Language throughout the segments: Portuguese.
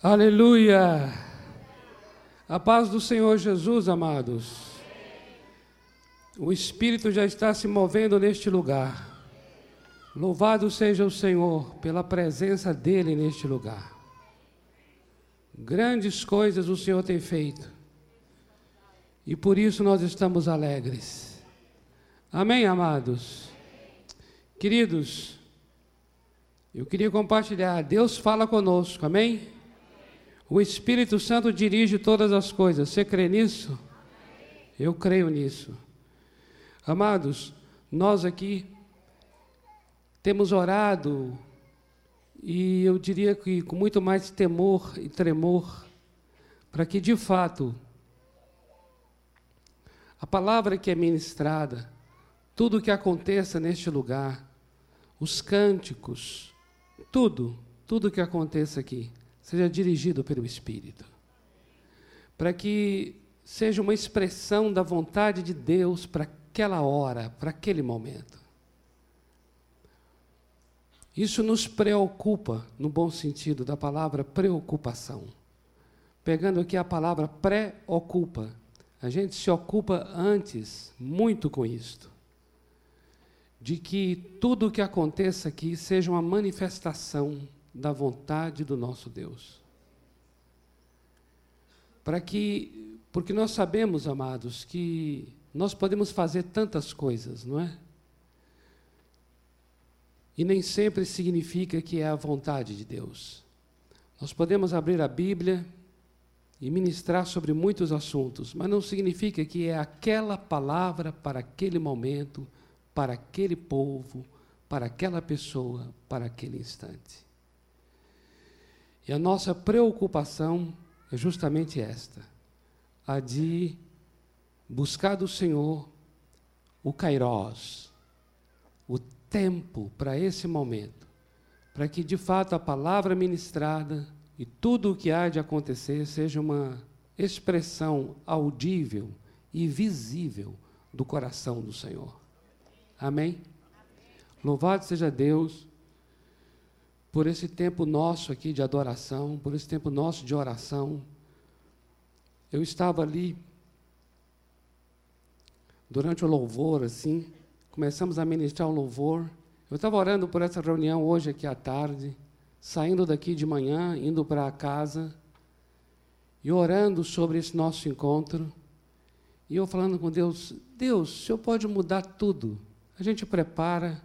Aleluia! A paz do Senhor Jesus, amados. O Espírito já está se movendo neste lugar. Louvado seja o Senhor pela presença dEle neste lugar. Grandes coisas o Senhor tem feito. E por isso nós estamos alegres. Amém, amados? Queridos, eu queria compartilhar. Deus fala conosco, amém? O Espírito Santo dirige todas as coisas. Você crê nisso? Eu creio nisso. Amados, nós aqui temos orado e eu diria que com muito mais temor e tremor, para que de fato a palavra que é ministrada, tudo o que aconteça neste lugar, os cânticos, tudo, tudo que aconteça aqui, seja dirigido pelo Espírito. Para que seja uma expressão da vontade de Deus para aquela hora, para aquele momento. Isso nos preocupa, no bom sentido da palavra preocupação. Pegando aqui a palavra preocupa, a gente se ocupa antes muito com isto. De que tudo o que aconteça aqui seja uma manifestação da vontade do nosso Deus. Para que, porque nós sabemos, amados, que nós podemos fazer tantas coisas, não é? E nem sempre significa que é a vontade de Deus. Nós podemos abrir a Bíblia e ministrar sobre muitos assuntos, mas não significa que é aquela palavra para aquele momento, para aquele povo, para aquela pessoa, para aquele instante. E a nossa preocupação é justamente esta: a de buscar do Senhor o Kairós, o tempo para esse momento, para que de fato a palavra ministrada e tudo o que há de acontecer seja uma expressão audível e visível do coração do Senhor. Amém? Amém. Louvado seja Deus por esse tempo nosso aqui de adoração, por esse tempo nosso de oração. Eu estava ali durante o louvor, assim, começamos a ministrar o louvor. Eu estava orando por essa reunião hoje aqui à tarde, saindo daqui de manhã, indo para casa, e orando sobre esse nosso encontro. E eu falando com Deus: Deus, o Senhor pode mudar tudo. A gente prepara,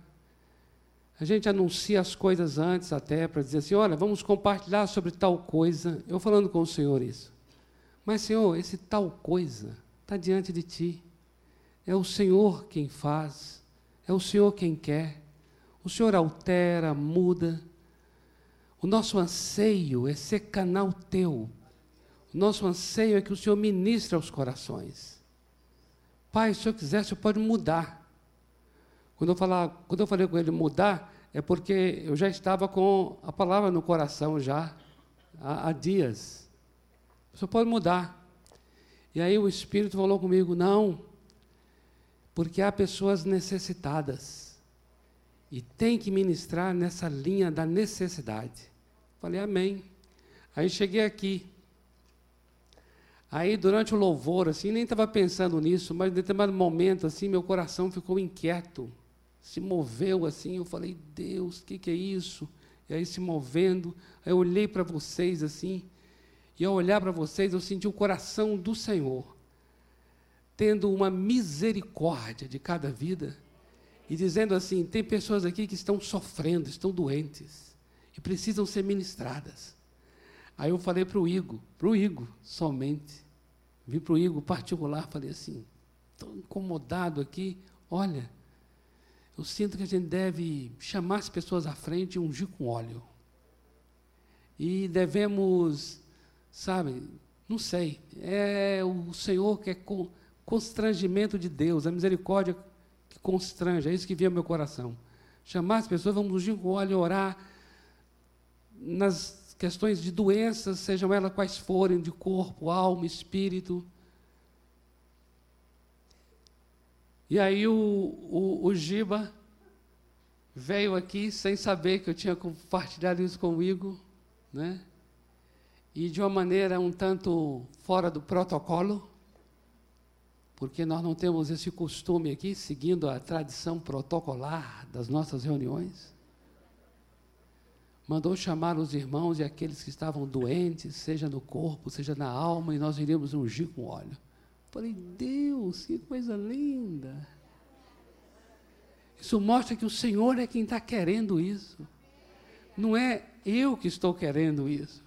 a gente anuncia as coisas antes até para dizer assim: olha, vamos compartilhar sobre tal coisa. Eu falando com o Senhor isso. Mas, Senhor, esse tal coisa está diante de Ti. É o Senhor quem faz, é o Senhor quem quer. O Senhor altera, muda. O nosso anseio é ser canal Teu. O nosso anseio é que o Senhor ministre aos corações. Pai, se o Senhor quiser, o Senhor pode mudar. Quando eu, falar, quando eu falei com ele mudar, é porque eu já estava com a palavra no coração já há, há dias. Você pode mudar. E aí o Espírito falou comigo: não, porque há pessoas necessitadas e tem que ministrar nessa linha da necessidade. Falei, amém. Aí cheguei aqui. Aí, durante o louvor, assim, nem estava pensando nisso, mas em determinado momento, assim, meu coração ficou inquieto se moveu assim. Eu falei, Deus, o que, que é isso? E aí se movendo, aí eu olhei para vocês assim, e ao olhar para vocês, eu senti o coração do Senhor, tendo uma misericórdia de cada vida, e dizendo assim: tem pessoas aqui que estão sofrendo, estão doentes, e precisam ser ministradas. Aí eu falei para o Igor, para o Igor somente, vim para o Igor particular, falei assim: estou incomodado aqui, olha eu sinto que a gente deve chamar as pessoas à frente e ungir com óleo. E devemos, sabe, não sei, é o Senhor que é constrangimento de Deus, a misericórdia que constrange, é isso que vem ao meu coração. Chamar as pessoas, vamos ungir com óleo, orar nas questões de doenças, sejam elas quais forem, de corpo, alma, espírito. E aí o, o, o Giba veio aqui sem saber que eu tinha compartilhado isso comigo, né? e de uma maneira um tanto fora do protocolo, porque nós não temos esse costume aqui, seguindo a tradição protocolar das nossas reuniões. Mandou chamar os irmãos e aqueles que estavam doentes, seja no corpo, seja na alma, e nós iríamos ungir com óleo. Falei, Deus, que coisa linda! Isso mostra que o Senhor é quem está querendo isso. Não é eu que estou querendo isso.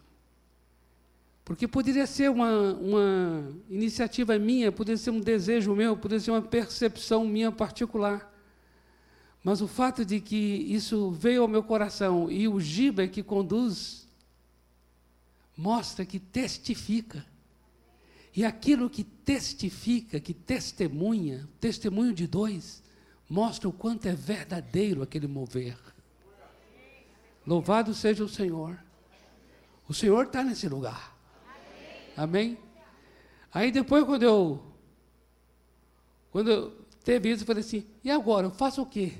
Porque poderia ser uma, uma iniciativa minha, poderia ser um desejo meu, poderia ser uma percepção minha particular. Mas o fato de que isso veio ao meu coração e o Giba é que conduz, mostra que testifica. E aquilo que testifica, que testemunha, testemunho de dois, mostra o quanto é verdadeiro aquele mover. Louvado seja o Senhor. O Senhor está nesse lugar. Amém? Aí depois, quando eu. Quando eu teve isso, eu falei assim: e agora? Eu faço o quê?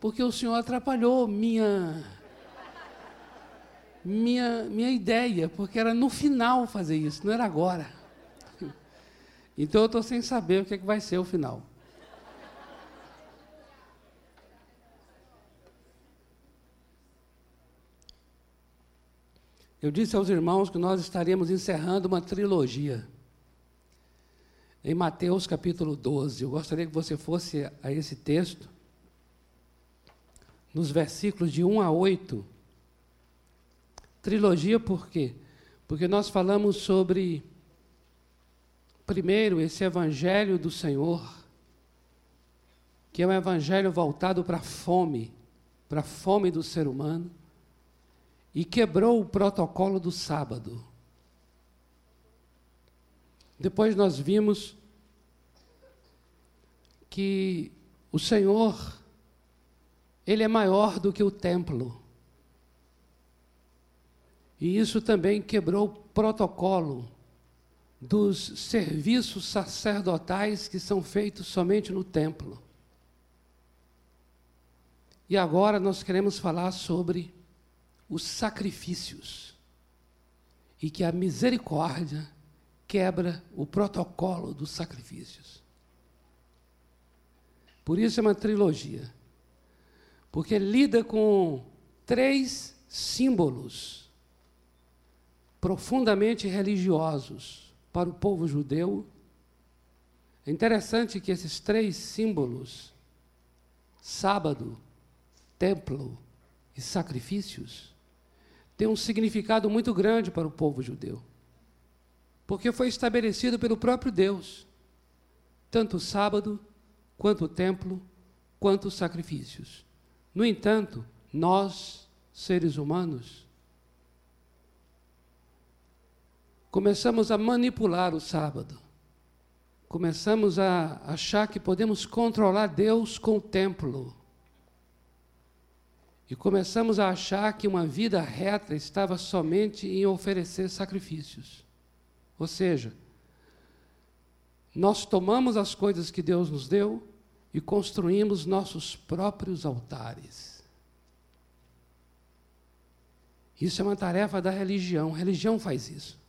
Porque o Senhor atrapalhou minha. Minha, minha ideia, porque era no final fazer isso, não era agora. Então eu estou sem saber o que, é que vai ser o final. Eu disse aos irmãos que nós estaríamos encerrando uma trilogia. Em Mateus capítulo 12. Eu gostaria que você fosse a esse texto, nos versículos de 1 a 8. Trilogia por quê? Porque nós falamos sobre, primeiro, esse Evangelho do Senhor, que é um Evangelho voltado para a fome, para a fome do ser humano e quebrou o protocolo do sábado. Depois nós vimos que o Senhor, Ele é maior do que o templo. E isso também quebrou o protocolo dos serviços sacerdotais que são feitos somente no templo. E agora nós queremos falar sobre os sacrifícios e que a misericórdia quebra o protocolo dos sacrifícios. Por isso é uma trilogia, porque lida com três símbolos profundamente religiosos para o povo judeu. É interessante que esses três símbolos, sábado, templo e sacrifícios, tem um significado muito grande para o povo judeu. Porque foi estabelecido pelo próprio Deus, tanto o sábado, quanto o templo, quanto os sacrifícios. No entanto, nós, seres humanos, começamos a manipular o sábado. Começamos a achar que podemos controlar Deus com o templo e começamos a achar que uma vida reta estava somente em oferecer sacrifícios. Ou seja, nós tomamos as coisas que Deus nos deu e construímos nossos próprios altares. Isso é uma tarefa da religião. A religião faz isso.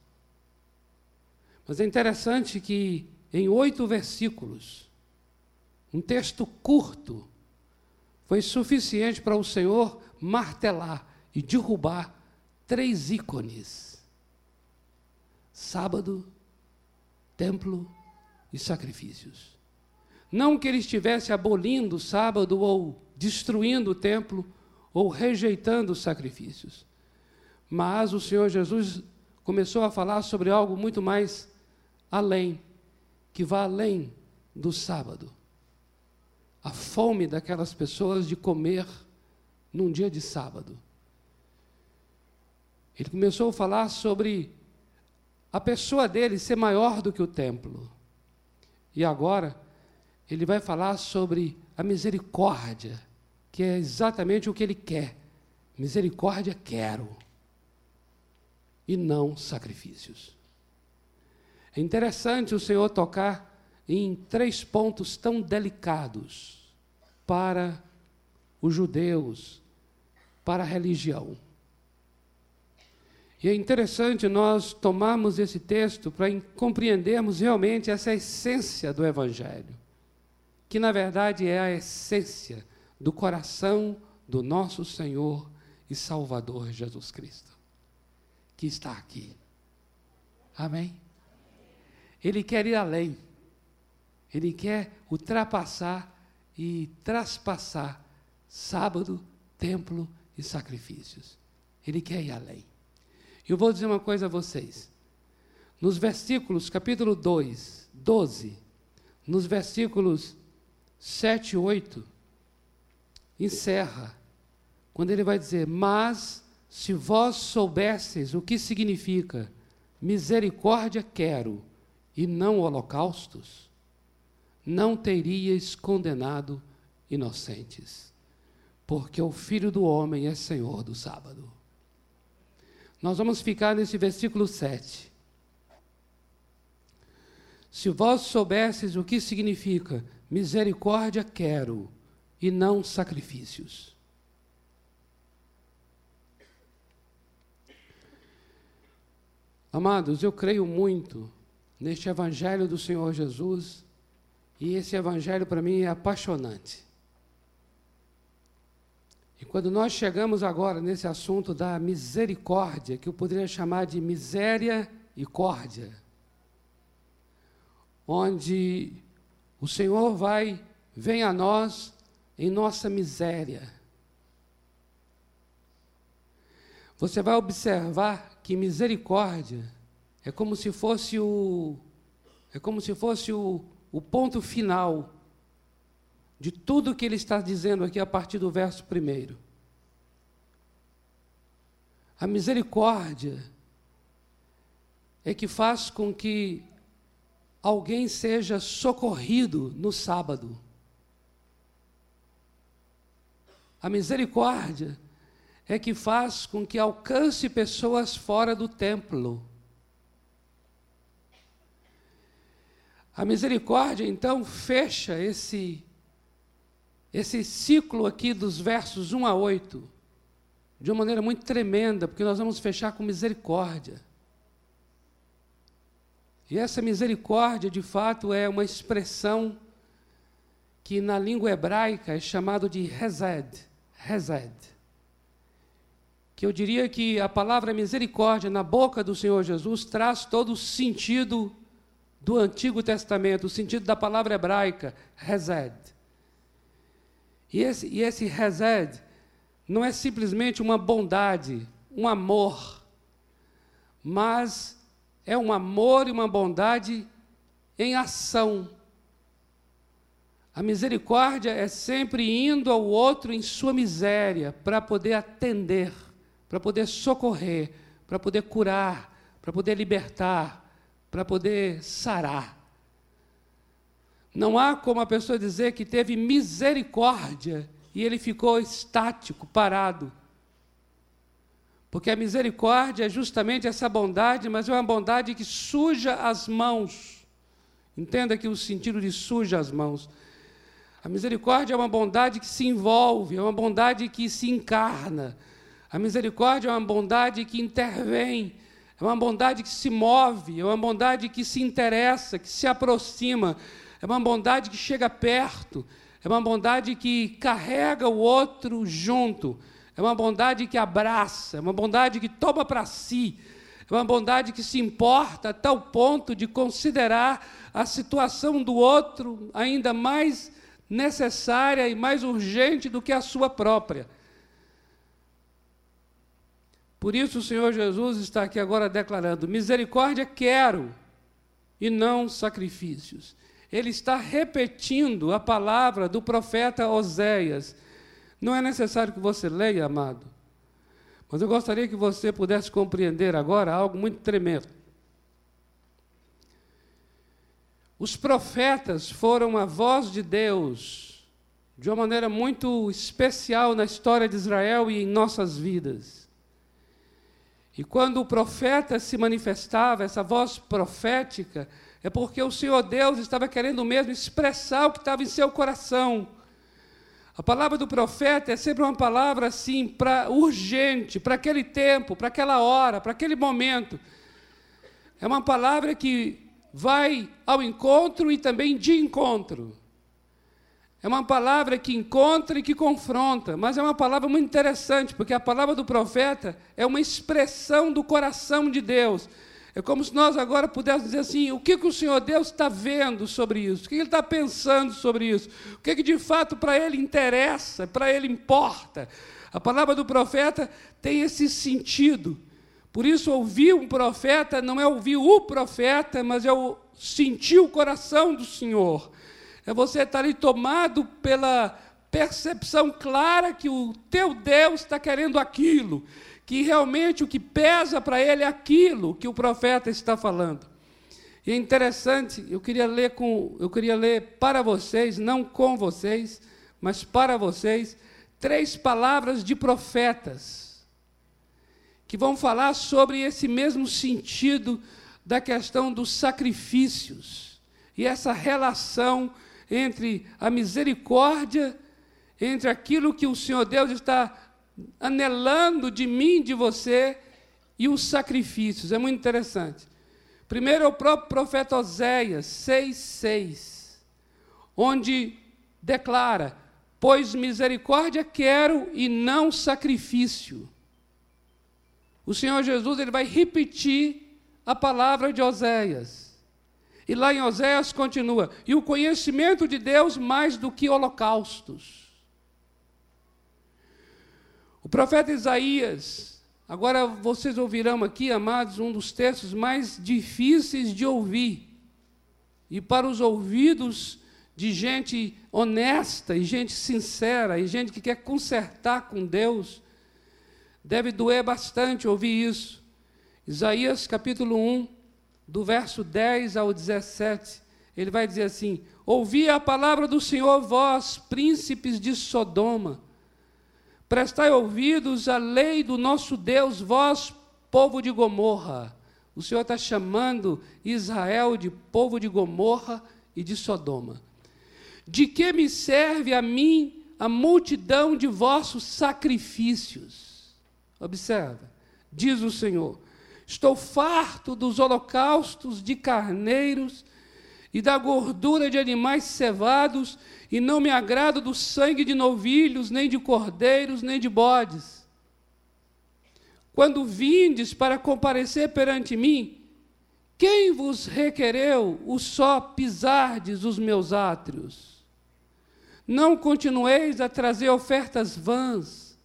Mas é interessante que em oito versículos, um texto curto, foi suficiente para o Senhor martelar e derrubar três ícones: sábado, templo e sacrifícios. Não que ele estivesse abolindo o sábado ou destruindo o templo ou rejeitando os sacrifícios. Mas o Senhor Jesus começou a falar sobre algo muito mais além, que vai além do sábado a fome daquelas pessoas de comer num dia de sábado. Ele começou a falar sobre a pessoa dele ser maior do que o templo. E agora, ele vai falar sobre a misericórdia, que é exatamente o que ele quer. Misericórdia quero, e não sacrifícios. É interessante o Senhor tocar em três pontos tão delicados para os judeus, para a religião. E é interessante nós tomarmos esse texto para compreendermos realmente essa essência do Evangelho, que na verdade é a essência do coração do nosso Senhor e Salvador Jesus Cristo, que está aqui. Amém? Ele quer ir além, ele quer ultrapassar e traspassar sábado, templo e sacrifícios. Ele quer ir além. Eu vou dizer uma coisa a vocês. Nos versículos, capítulo 2, 12, nos versículos 7 e 8, encerra, quando ele vai dizer: Mas se vós soubesseis o que significa misericórdia quero e não holocaustos, não teríeis condenado inocentes, porque o Filho do Homem é Senhor do sábado. Nós vamos ficar nesse versículo 7. Se vós soubesses o que significa misericórdia quero e não sacrifícios. Amados, eu creio muito neste Evangelho do Senhor Jesus e esse Evangelho para mim é apaixonante. E quando nós chegamos agora nesse assunto da misericórdia, que eu poderia chamar de miséria e córdia, onde o Senhor vai, vem a nós em nossa miséria. Você vai observar que misericórdia é como se fosse o é como se fosse o, o ponto final de tudo que ele está dizendo aqui a partir do verso primeiro. A misericórdia é que faz com que alguém seja socorrido no sábado. A misericórdia é que faz com que alcance pessoas fora do templo. A misericórdia, então, fecha esse esse ciclo aqui dos versos 1 a 8, de uma maneira muito tremenda, porque nós vamos fechar com misericórdia. E essa misericórdia, de fato, é uma expressão que na língua hebraica é chamado de rezed, rezed. Que eu diria que a palavra misericórdia na boca do Senhor Jesus traz todo o sentido do Antigo Testamento, o sentido da palavra hebraica, rezed. E esse, e esse Hesed não é simplesmente uma bondade, um amor, mas é um amor e uma bondade em ação. A misericórdia é sempre indo ao outro em sua miséria para poder atender, para poder socorrer, para poder curar, para poder libertar, para poder sarar. Não há como a pessoa dizer que teve misericórdia e ele ficou estático, parado. Porque a misericórdia é justamente essa bondade, mas é uma bondade que suja as mãos. Entenda que o sentido de suja as mãos. A misericórdia é uma bondade que se envolve, é uma bondade que se encarna. A misericórdia é uma bondade que intervém, é uma bondade que se move, é uma bondade que se interessa, que se aproxima. É uma bondade que chega perto, é uma bondade que carrega o outro junto, é uma bondade que abraça, é uma bondade que toma para si, é uma bondade que se importa a tal ponto de considerar a situação do outro ainda mais necessária e mais urgente do que a sua própria. Por isso o Senhor Jesus está aqui agora declarando: misericórdia quero e não sacrifícios ele está repetindo a palavra do profeta Oséias. Não é necessário que você leia, amado, mas eu gostaria que você pudesse compreender agora algo muito tremendo. Os profetas foram a voz de Deus de uma maneira muito especial na história de Israel e em nossas vidas. E quando o profeta se manifestava, essa voz profética, é porque o Senhor Deus estava querendo mesmo expressar o que estava em seu coração. A palavra do profeta é sempre uma palavra assim, para urgente, para aquele tempo, para aquela hora, para aquele momento. É uma palavra que vai ao encontro e também de encontro. É uma palavra que encontra e que confronta, mas é uma palavra muito interessante, porque a palavra do profeta é uma expressão do coração de Deus. É como se nós agora pudéssemos dizer assim: o que, que o Senhor Deus está vendo sobre isso? O que Ele está pensando sobre isso? O que, que de fato para Ele interessa, para Ele importa? A palavra do profeta tem esse sentido. Por isso, ouvir um profeta não é ouvir o profeta, mas é o sentir o coração do Senhor. É você estar ali tomado pela percepção clara que o teu Deus está querendo aquilo, que realmente o que pesa para ele é aquilo que o profeta está falando. E é interessante, eu queria ler com, eu queria ler para vocês, não com vocês, mas para vocês, três palavras de profetas que vão falar sobre esse mesmo sentido da questão dos sacrifícios e essa relação entre a misericórdia, entre aquilo que o Senhor Deus está anelando de mim, de você, e os sacrifícios. É muito interessante. Primeiro é o próprio profeta Oséias 6,6, onde declara: Pois misericórdia quero e não sacrifício. O Senhor Jesus ele vai repetir a palavra de Oséias. E lá em Oséias continua: e o conhecimento de Deus mais do que holocaustos. O profeta Isaías, agora vocês ouvirão aqui, amados, um dos textos mais difíceis de ouvir. E para os ouvidos de gente honesta e gente sincera e gente que quer consertar com Deus, deve doer bastante ouvir isso. Isaías capítulo 1, do verso 10 ao 17, ele vai dizer assim: Ouvi a palavra do Senhor, vós, príncipes de Sodoma, prestai ouvidos à lei do nosso Deus, vós, povo de Gomorra. O Senhor está chamando Israel de povo de Gomorra e de Sodoma. De que me serve a mim a multidão de vossos sacrifícios? Observa, diz o Senhor Estou farto dos holocaustos de carneiros e da gordura de animais cevados, e não me agrado do sangue de novilhos, nem de cordeiros, nem de bodes. Quando vindes para comparecer perante mim, quem vos requereu o só pisardes os meus átrios? Não continueis a trazer ofertas vãs.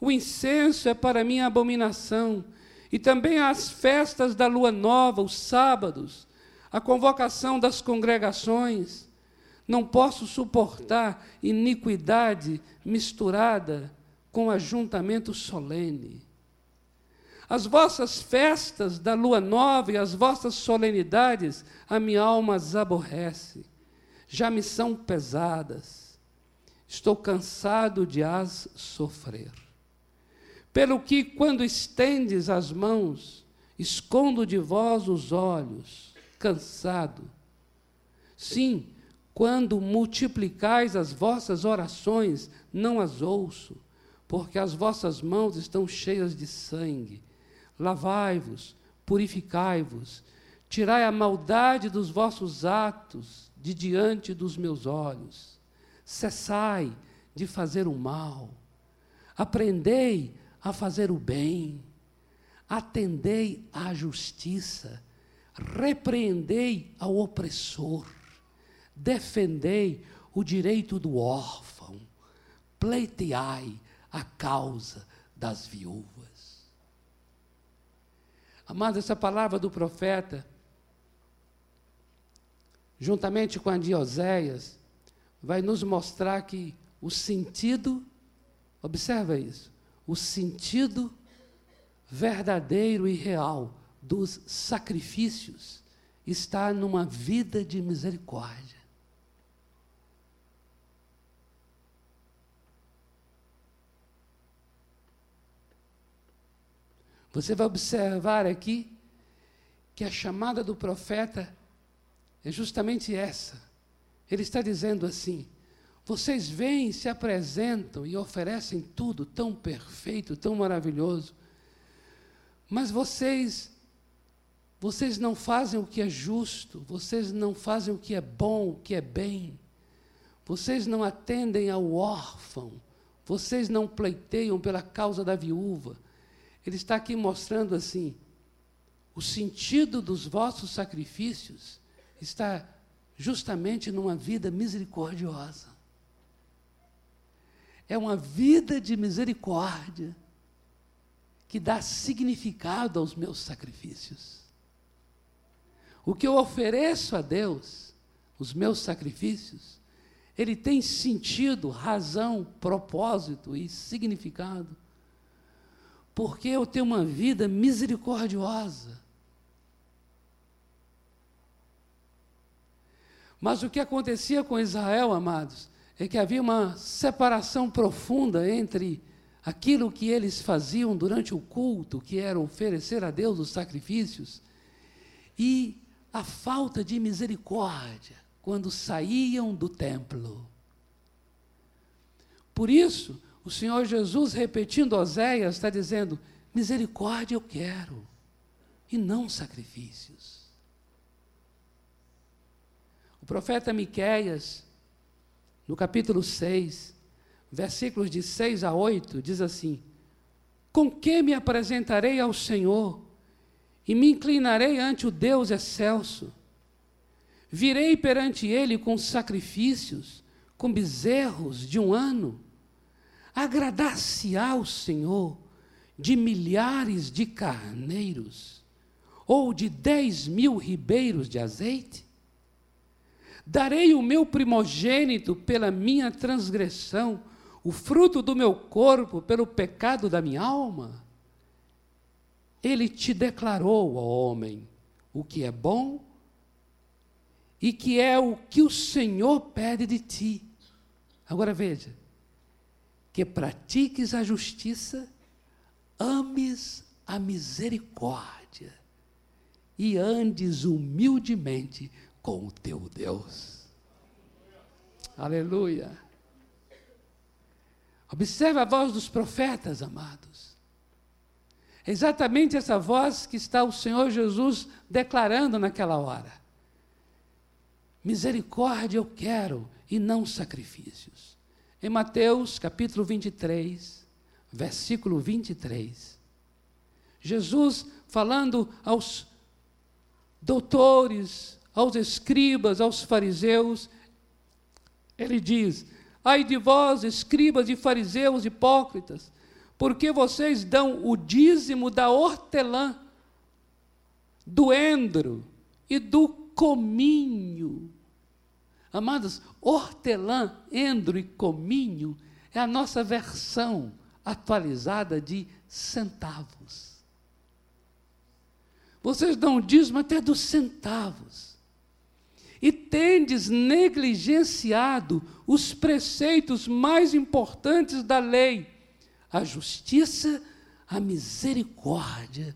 O incenso é para mim abominação e também as festas da lua nova, os sábados, a convocação das congregações. Não posso suportar iniquidade misturada com ajuntamento solene. As vossas festas da lua nova e as vossas solenidades, a minha alma as aborrece, já me são pesadas. Estou cansado de as sofrer. Pelo que, quando estendes as mãos, escondo de vós os olhos, cansado. Sim, quando multiplicais as vossas orações, não as ouço, porque as vossas mãos estão cheias de sangue. Lavai-vos, purificai-vos, tirai a maldade dos vossos atos de diante dos meus olhos. Cessai de fazer o mal. Aprendei a fazer o bem, atendei à justiça, repreendei ao opressor, defendei o direito do órfão, pleiteai a causa das viúvas. Amados, essa palavra do profeta, juntamente com a de Oséias, vai nos mostrar que o sentido, observa isso, o sentido verdadeiro e real dos sacrifícios está numa vida de misericórdia. Você vai observar aqui que a chamada do profeta é justamente essa. Ele está dizendo assim: Vocês vêm, se apresentam e oferecem tudo tão perfeito, tão maravilhoso, mas vocês vocês não fazem o que é justo, vocês não fazem o que é bom, o que é bem. Vocês não atendem ao órfão, vocês não pleiteiam pela causa da viúva. Ele está aqui mostrando assim: o sentido dos vossos sacrifícios está justamente numa vida misericordiosa. É uma vida de misericórdia que dá significado aos meus sacrifícios. O que eu ofereço a Deus, os meus sacrifícios, ele tem sentido, razão, propósito e significado. Porque eu tenho uma vida misericordiosa. Mas o que acontecia com Israel, amados, é que havia uma separação profunda entre aquilo que eles faziam durante o culto, que era oferecer a Deus os sacrifícios, e a falta de misericórdia quando saíam do templo. Por isso, o Senhor Jesus, repetindo Oséias, está dizendo: misericórdia eu quero, e não sacrifícios. O profeta Miqueias, no capítulo 6, versículos de 6 a 8, diz assim: Com que me apresentarei ao Senhor e me inclinarei ante o Deus excelso? Virei perante ele com sacrifícios, com bezerros de um ano. Agradar-se-á o Senhor de milhares de carneiros, ou de dez mil ribeiros de azeite? Darei o meu primogênito pela minha transgressão, o fruto do meu corpo pelo pecado da minha alma? Ele te declarou, ó homem, o que é bom e que é o que o Senhor pede de ti. Agora veja, que pratiques a justiça, ames a misericórdia e andes humildemente com o teu Deus. Aleluia. Observe a voz dos profetas, amados. É exatamente essa voz que está o Senhor Jesus declarando naquela hora. Misericórdia eu quero e não sacrifícios. Em Mateus capítulo 23, versículo 23, Jesus falando aos doutores, aos escribas, aos fariseus, ele diz: Ai de vós, escribas e fariseus hipócritas, porque vocês dão o dízimo da hortelã, do endro e do cominho. Amados, hortelã, endro e cominho é a nossa versão atualizada de centavos. Vocês dão dízimo até dos centavos. E tendes negligenciado os preceitos mais importantes da lei: a justiça, a misericórdia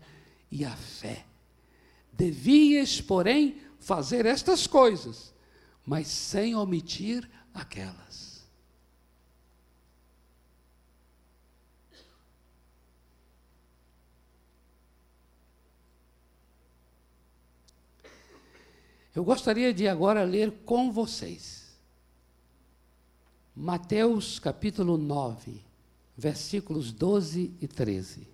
e a fé. Devias, porém, fazer estas coisas, mas sem omitir aquelas. Eu gostaria de agora ler com vocês Mateus capítulo 9, versículos 12 e 13.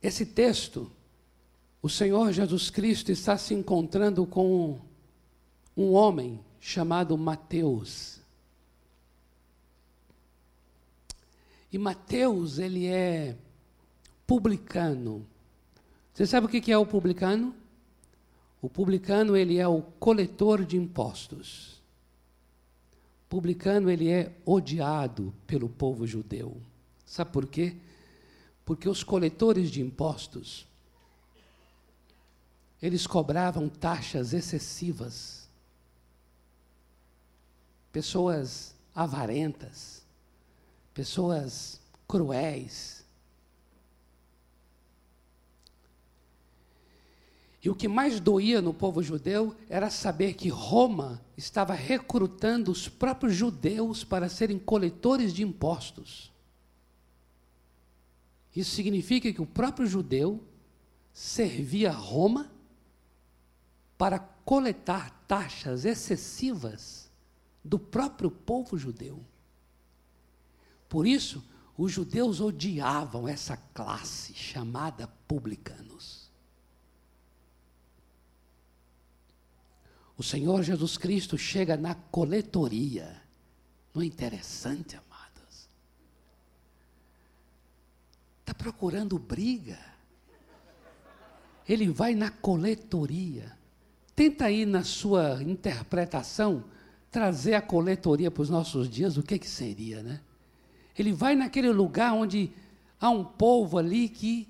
Esse texto, o Senhor Jesus Cristo está se encontrando com um homem chamado Mateus. E Mateus, ele é publicano. Você sabe o que é o publicano? O publicano, ele é o coletor de impostos. O publicano, ele é odiado pelo povo judeu. Sabe por quê? porque os coletores de impostos eles cobravam taxas excessivas. Pessoas avarentas, pessoas cruéis. E o que mais doía no povo judeu era saber que Roma estava recrutando os próprios judeus para serem coletores de impostos. Isso significa que o próprio judeu servia Roma para coletar taxas excessivas do próprio povo judeu. Por isso, os judeus odiavam essa classe chamada publicanos. O Senhor Jesus Cristo chega na coletoria. Não é interessante, amados? Está procurando briga. Ele vai na coletoria. Tenta aí na sua interpretação trazer a coletoria para os nossos dias, o que, que seria, né? Ele vai naquele lugar onde há um povo ali que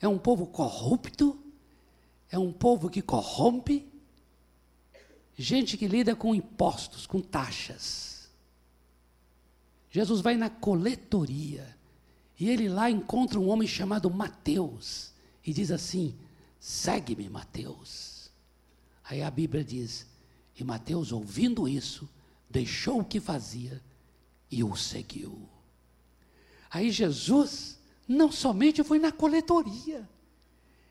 é um povo corrupto, é um povo que corrompe, gente que lida com impostos, com taxas. Jesus vai na coletoria e ele lá encontra um homem chamado Mateus e diz assim: segue-me, Mateus. Aí a Bíblia diz: e Mateus, ouvindo isso, deixou o que fazia e o seguiu. Aí Jesus não somente foi na coletoria,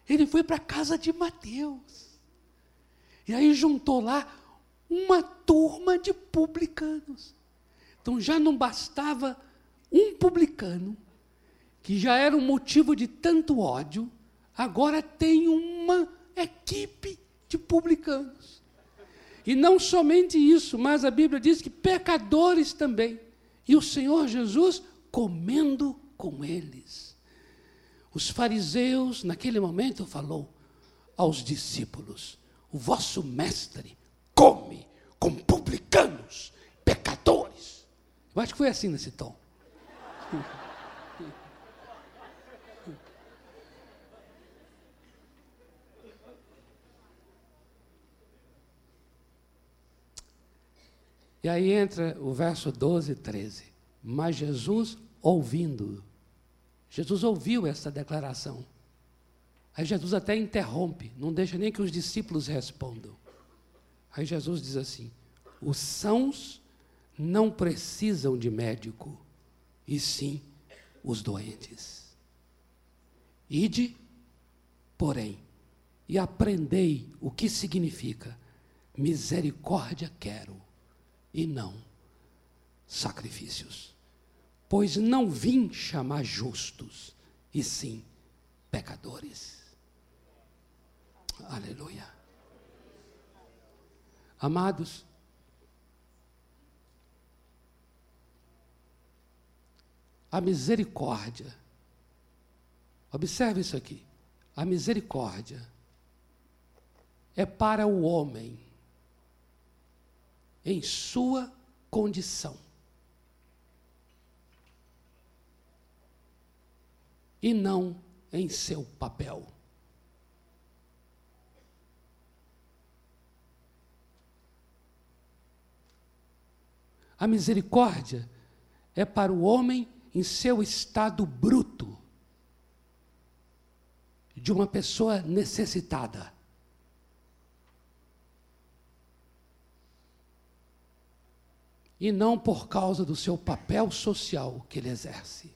ele foi para a casa de Mateus. E aí juntou lá uma turma de publicanos. Então já não bastava um publicano, que já era um motivo de tanto ódio, agora tem uma equipe de publicanos. E não somente isso, mas a Bíblia diz que pecadores também. E o Senhor Jesus comendo com eles. Os fariseus, naquele momento, falou aos discípulos: O vosso mestre come com publicanos, pecadores. Eu acho que foi assim nesse tom. E aí entra o verso 12 e 13. Mas Jesus ouvindo, Jesus ouviu essa declaração. Aí Jesus até interrompe, não deixa nem que os discípulos respondam. Aí Jesus diz assim: os sãos não precisam de médico, e sim os doentes. Ide, porém, e aprendei o que significa misericórdia quero e não sacrifícios. Pois não vim chamar justos, e sim pecadores. Aleluia. Amados, a misericórdia, observe isso aqui, a misericórdia é para o homem em sua condição. E não em seu papel. A misericórdia é para o homem em seu estado bruto, de uma pessoa necessitada. e não por causa do seu papel social que ele exerce.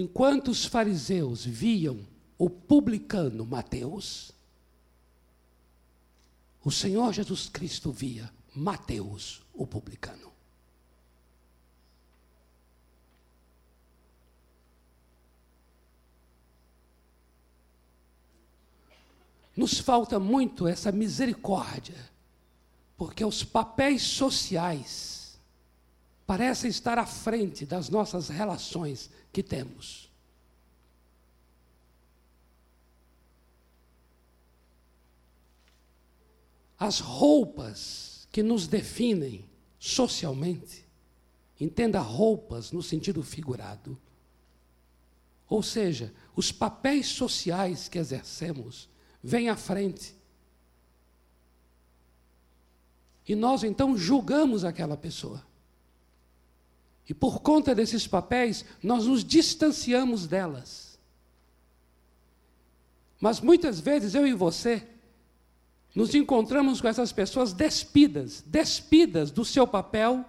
Enquanto os fariseus viam o publicano Mateus, o Senhor Jesus Cristo via Mateus, o publicano. Nos falta muito essa misericórdia, porque os papéis sociais parecem estar à frente das nossas relações que temos. As roupas que nos definem socialmente, entenda roupas no sentido figurado, ou seja, os papéis sociais que exercemos vem à frente. E nós então julgamos aquela pessoa. E por conta desses papéis, nós nos distanciamos delas. Mas muitas vezes eu e você nos encontramos com essas pessoas despidas, despidas do seu papel,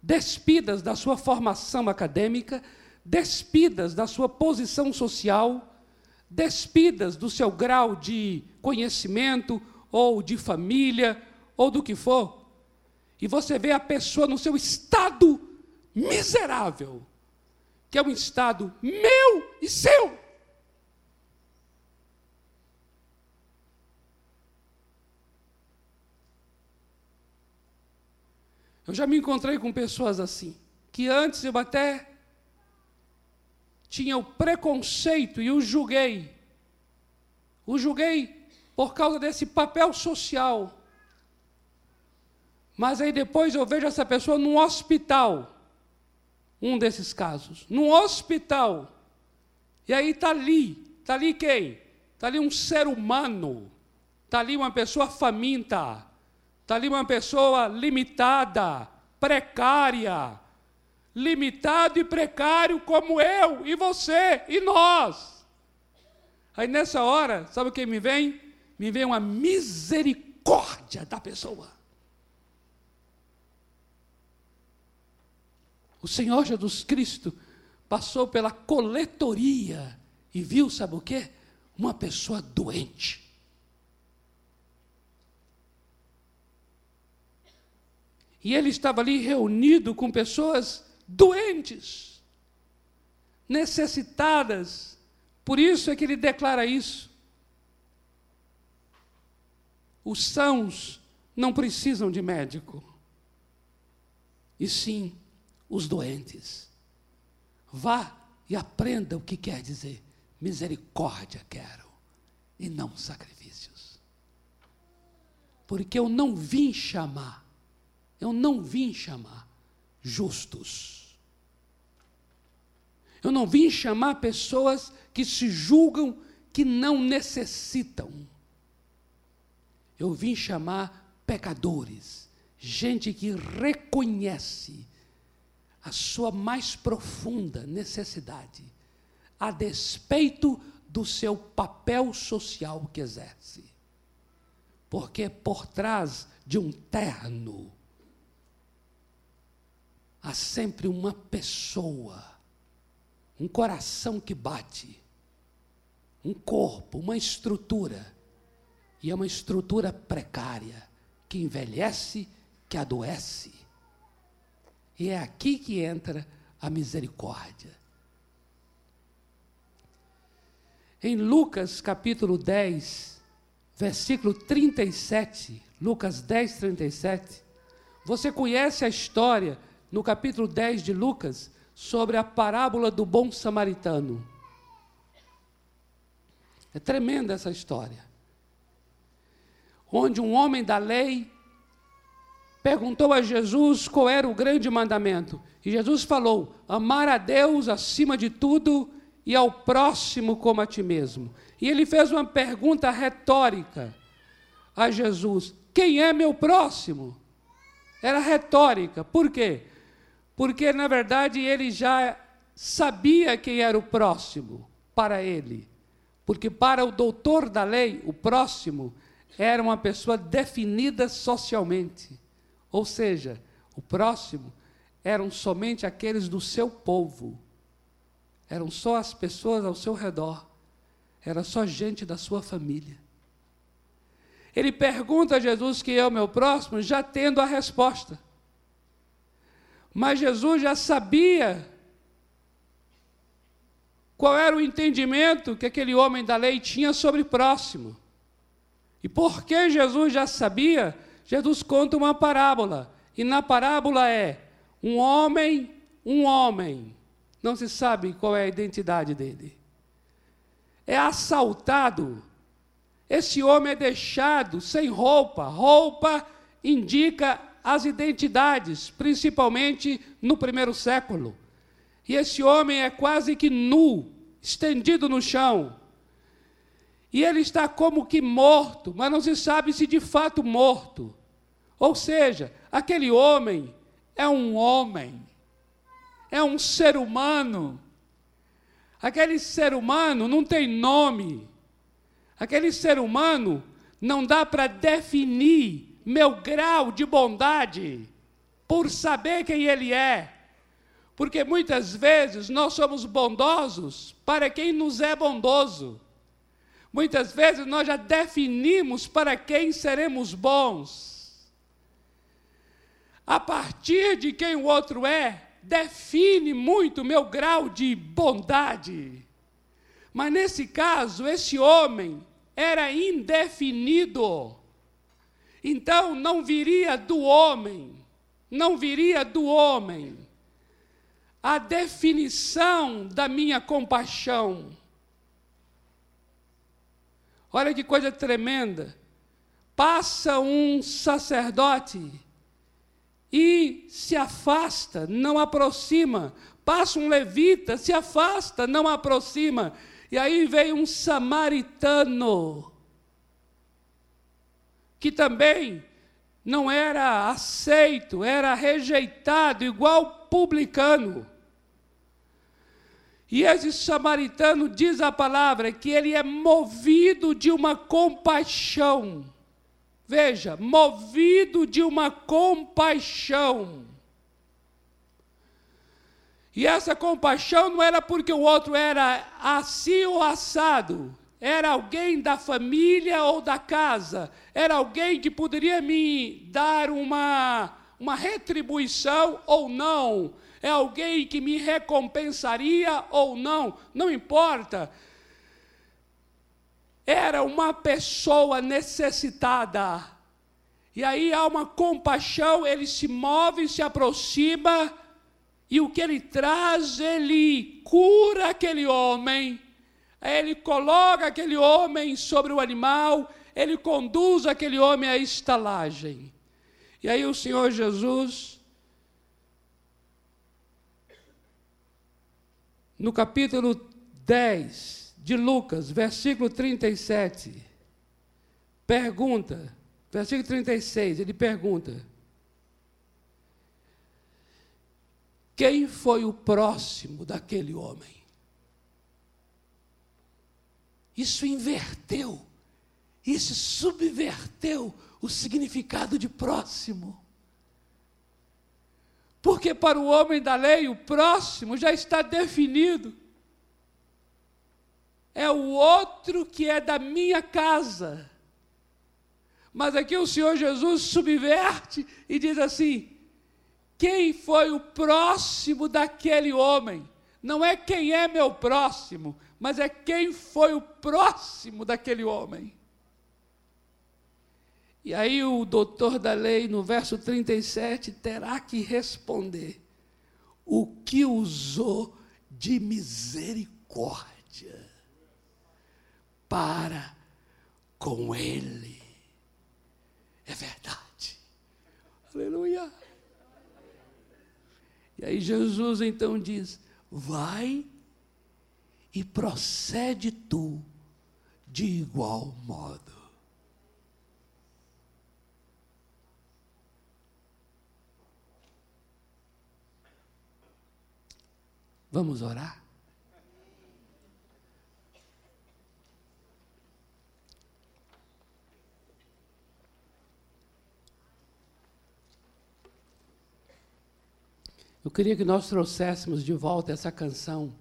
despidas da sua formação acadêmica, despidas da sua posição social, despidas do seu grau de conhecimento ou de família ou do que for. E você vê a pessoa no seu estado miserável, que é um estado meu e seu. Eu já me encontrei com pessoas assim, que antes eu até tinha o preconceito e o julguei. O julguei por causa desse papel social. Mas aí depois eu vejo essa pessoa num hospital. Um desses casos. Num hospital. E aí está ali. Está ali quem? Está ali um ser humano. Está ali uma pessoa faminta. Está ali uma pessoa limitada, precária, limitado e precário como eu e você e nós. Aí nessa hora, sabe o que me vem? Me vem uma misericórdia da pessoa. O Senhor Jesus Cristo passou pela coletoria e viu, sabe o que? Uma pessoa doente. E ele estava ali reunido com pessoas doentes, necessitadas. Por isso é que ele declara isso. Os sãos não precisam de médico, e sim os doentes. Vá e aprenda o que quer dizer misericórdia quero, e não sacrifícios. Porque eu não vim chamar, eu não vim chamar justos eu não vim chamar pessoas que se julgam que não necessitam. Eu vim chamar pecadores, gente que reconhece a sua mais profunda necessidade, a despeito do seu papel social que exerce. Porque por trás de um terno há sempre uma pessoa um coração que bate, um corpo, uma estrutura, e é uma estrutura precária, que envelhece, que adoece. E é aqui que entra a misericórdia. Em Lucas capítulo 10, versículo 37, Lucas 10, 37, você conhece a história no capítulo 10 de Lucas, sobre a parábola do bom samaritano. É tremenda essa história. Onde um homem da lei perguntou a Jesus qual era o grande mandamento. E Jesus falou: amar a Deus acima de tudo e ao próximo como a ti mesmo. E ele fez uma pergunta retórica a Jesus: Quem é meu próximo? Era retórica. Por quê? porque na verdade ele já sabia quem era o próximo para ele. Porque para o doutor da lei, o próximo era uma pessoa definida socialmente. Ou seja, o próximo eram somente aqueles do seu povo. Eram só as pessoas ao seu redor. Era só gente da sua família. Ele pergunta a Jesus quem é o meu próximo, já tendo a resposta. Mas Jesus já sabia qual era o entendimento que aquele homem da lei tinha sobre próximo. E porque Jesus já sabia, Jesus conta uma parábola. E na parábola é um homem, um homem. Não se sabe qual é a identidade dele. É assaltado. Esse homem é deixado sem roupa. Roupa indica as identidades, principalmente no primeiro século. E esse homem é quase que nu, estendido no chão. E ele está como que morto, mas não se sabe se de fato morto. Ou seja, aquele homem é um homem. é um ser humano. Aquele ser humano não tem nome. Aquele ser humano não dá para definir meu grau de bondade por saber quem ele é. Porque muitas vezes nós somos bondosos para quem nos é bondoso. Muitas vezes nós já definimos para quem seremos bons. A partir de quem o outro é, define muito o meu grau de bondade. Mas nesse caso, esse homem era indefinido. Então não viria do homem, não viria do homem a definição da minha compaixão. Olha que coisa tremenda. Passa um sacerdote e se afasta, não aproxima. Passa um levita, se afasta, não aproxima. E aí veio um samaritano, que também não era aceito, era rejeitado, igual publicano. E esse samaritano diz a palavra que ele é movido de uma compaixão. Veja, movido de uma compaixão. E essa compaixão não era porque o outro era assim ou assado, era alguém da família ou da casa, era alguém que poderia me dar uma, uma retribuição ou não, é alguém que me recompensaria ou não, não importa. Era uma pessoa necessitada. E aí há uma compaixão, ele se move, se aproxima, e o que ele traz, ele cura aquele homem, ele coloca aquele homem sobre o animal, ele conduz aquele homem à estalagem. E aí o Senhor Jesus no capítulo 10 de Lucas, versículo 37, pergunta, versículo 36, ele pergunta: Quem foi o próximo daquele homem? Isso inverteu, isso subverteu o significado de próximo. Porque para o homem da lei, o próximo já está definido. É o outro que é da minha casa. Mas aqui o Senhor Jesus subverte e diz assim: quem foi o próximo daquele homem? Não é quem é meu próximo, mas é quem foi o próximo daquele homem. E aí o doutor da lei, no verso 37, terá que responder: o que usou de misericórdia para com ele. É verdade. Aleluia. E aí Jesus então diz: vai e procede tu de igual modo. Vamos orar? Eu queria que nós trouxéssemos de volta essa canção.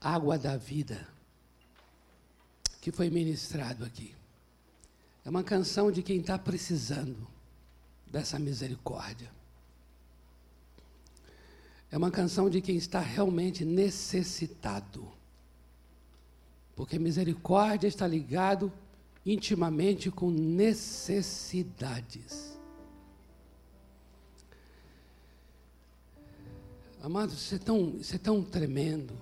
Água da Vida, que foi ministrado aqui. É uma canção de quem está precisando dessa misericórdia. É uma canção de quem está realmente necessitado. Porque misericórdia está ligado intimamente com necessidades. Amados, isso é tão, isso é tão tremendo.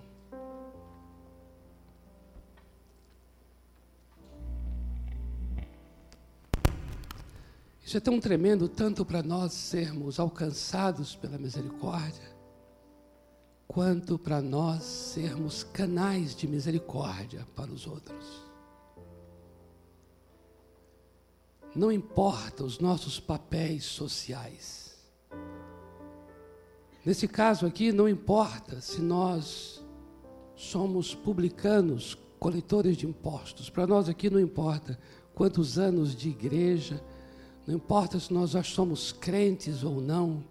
Isso é tão tremendo tanto para nós sermos alcançados pela misericórdia, quanto para nós sermos canais de misericórdia para os outros. Não importa os nossos papéis sociais, Nesse caso aqui, não importa se nós somos publicanos, coletores de impostos. Para nós aqui não importa quantos anos de igreja, não importa se nós já somos crentes ou não,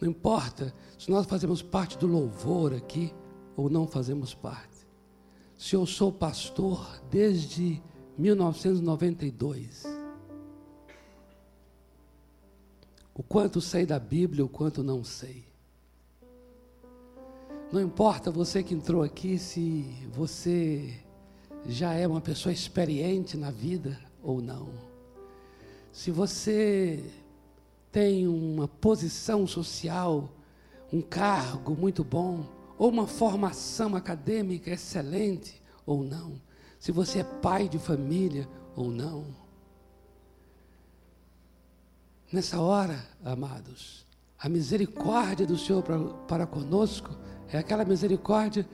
não importa se nós fazemos parte do louvor aqui ou não fazemos parte. Se eu sou pastor desde 1992, o quanto sei da Bíblia, o quanto não sei. Não importa você que entrou aqui se você já é uma pessoa experiente na vida ou não. Se você tem uma posição social, um cargo muito bom, ou uma formação acadêmica excelente ou não. Se você é pai de família ou não. Nessa hora, amados, a misericórdia do Senhor para, para conosco é aquela misericórdia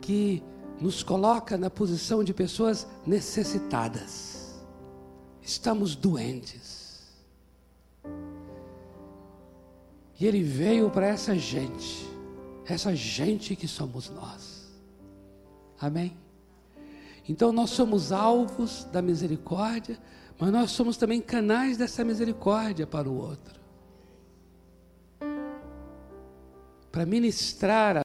que nos coloca na posição de pessoas necessitadas. Estamos doentes. E Ele veio para essa gente, essa gente que somos nós. Amém? Então nós somos alvos da misericórdia, mas nós somos também canais dessa misericórdia para o outro. Para ministrar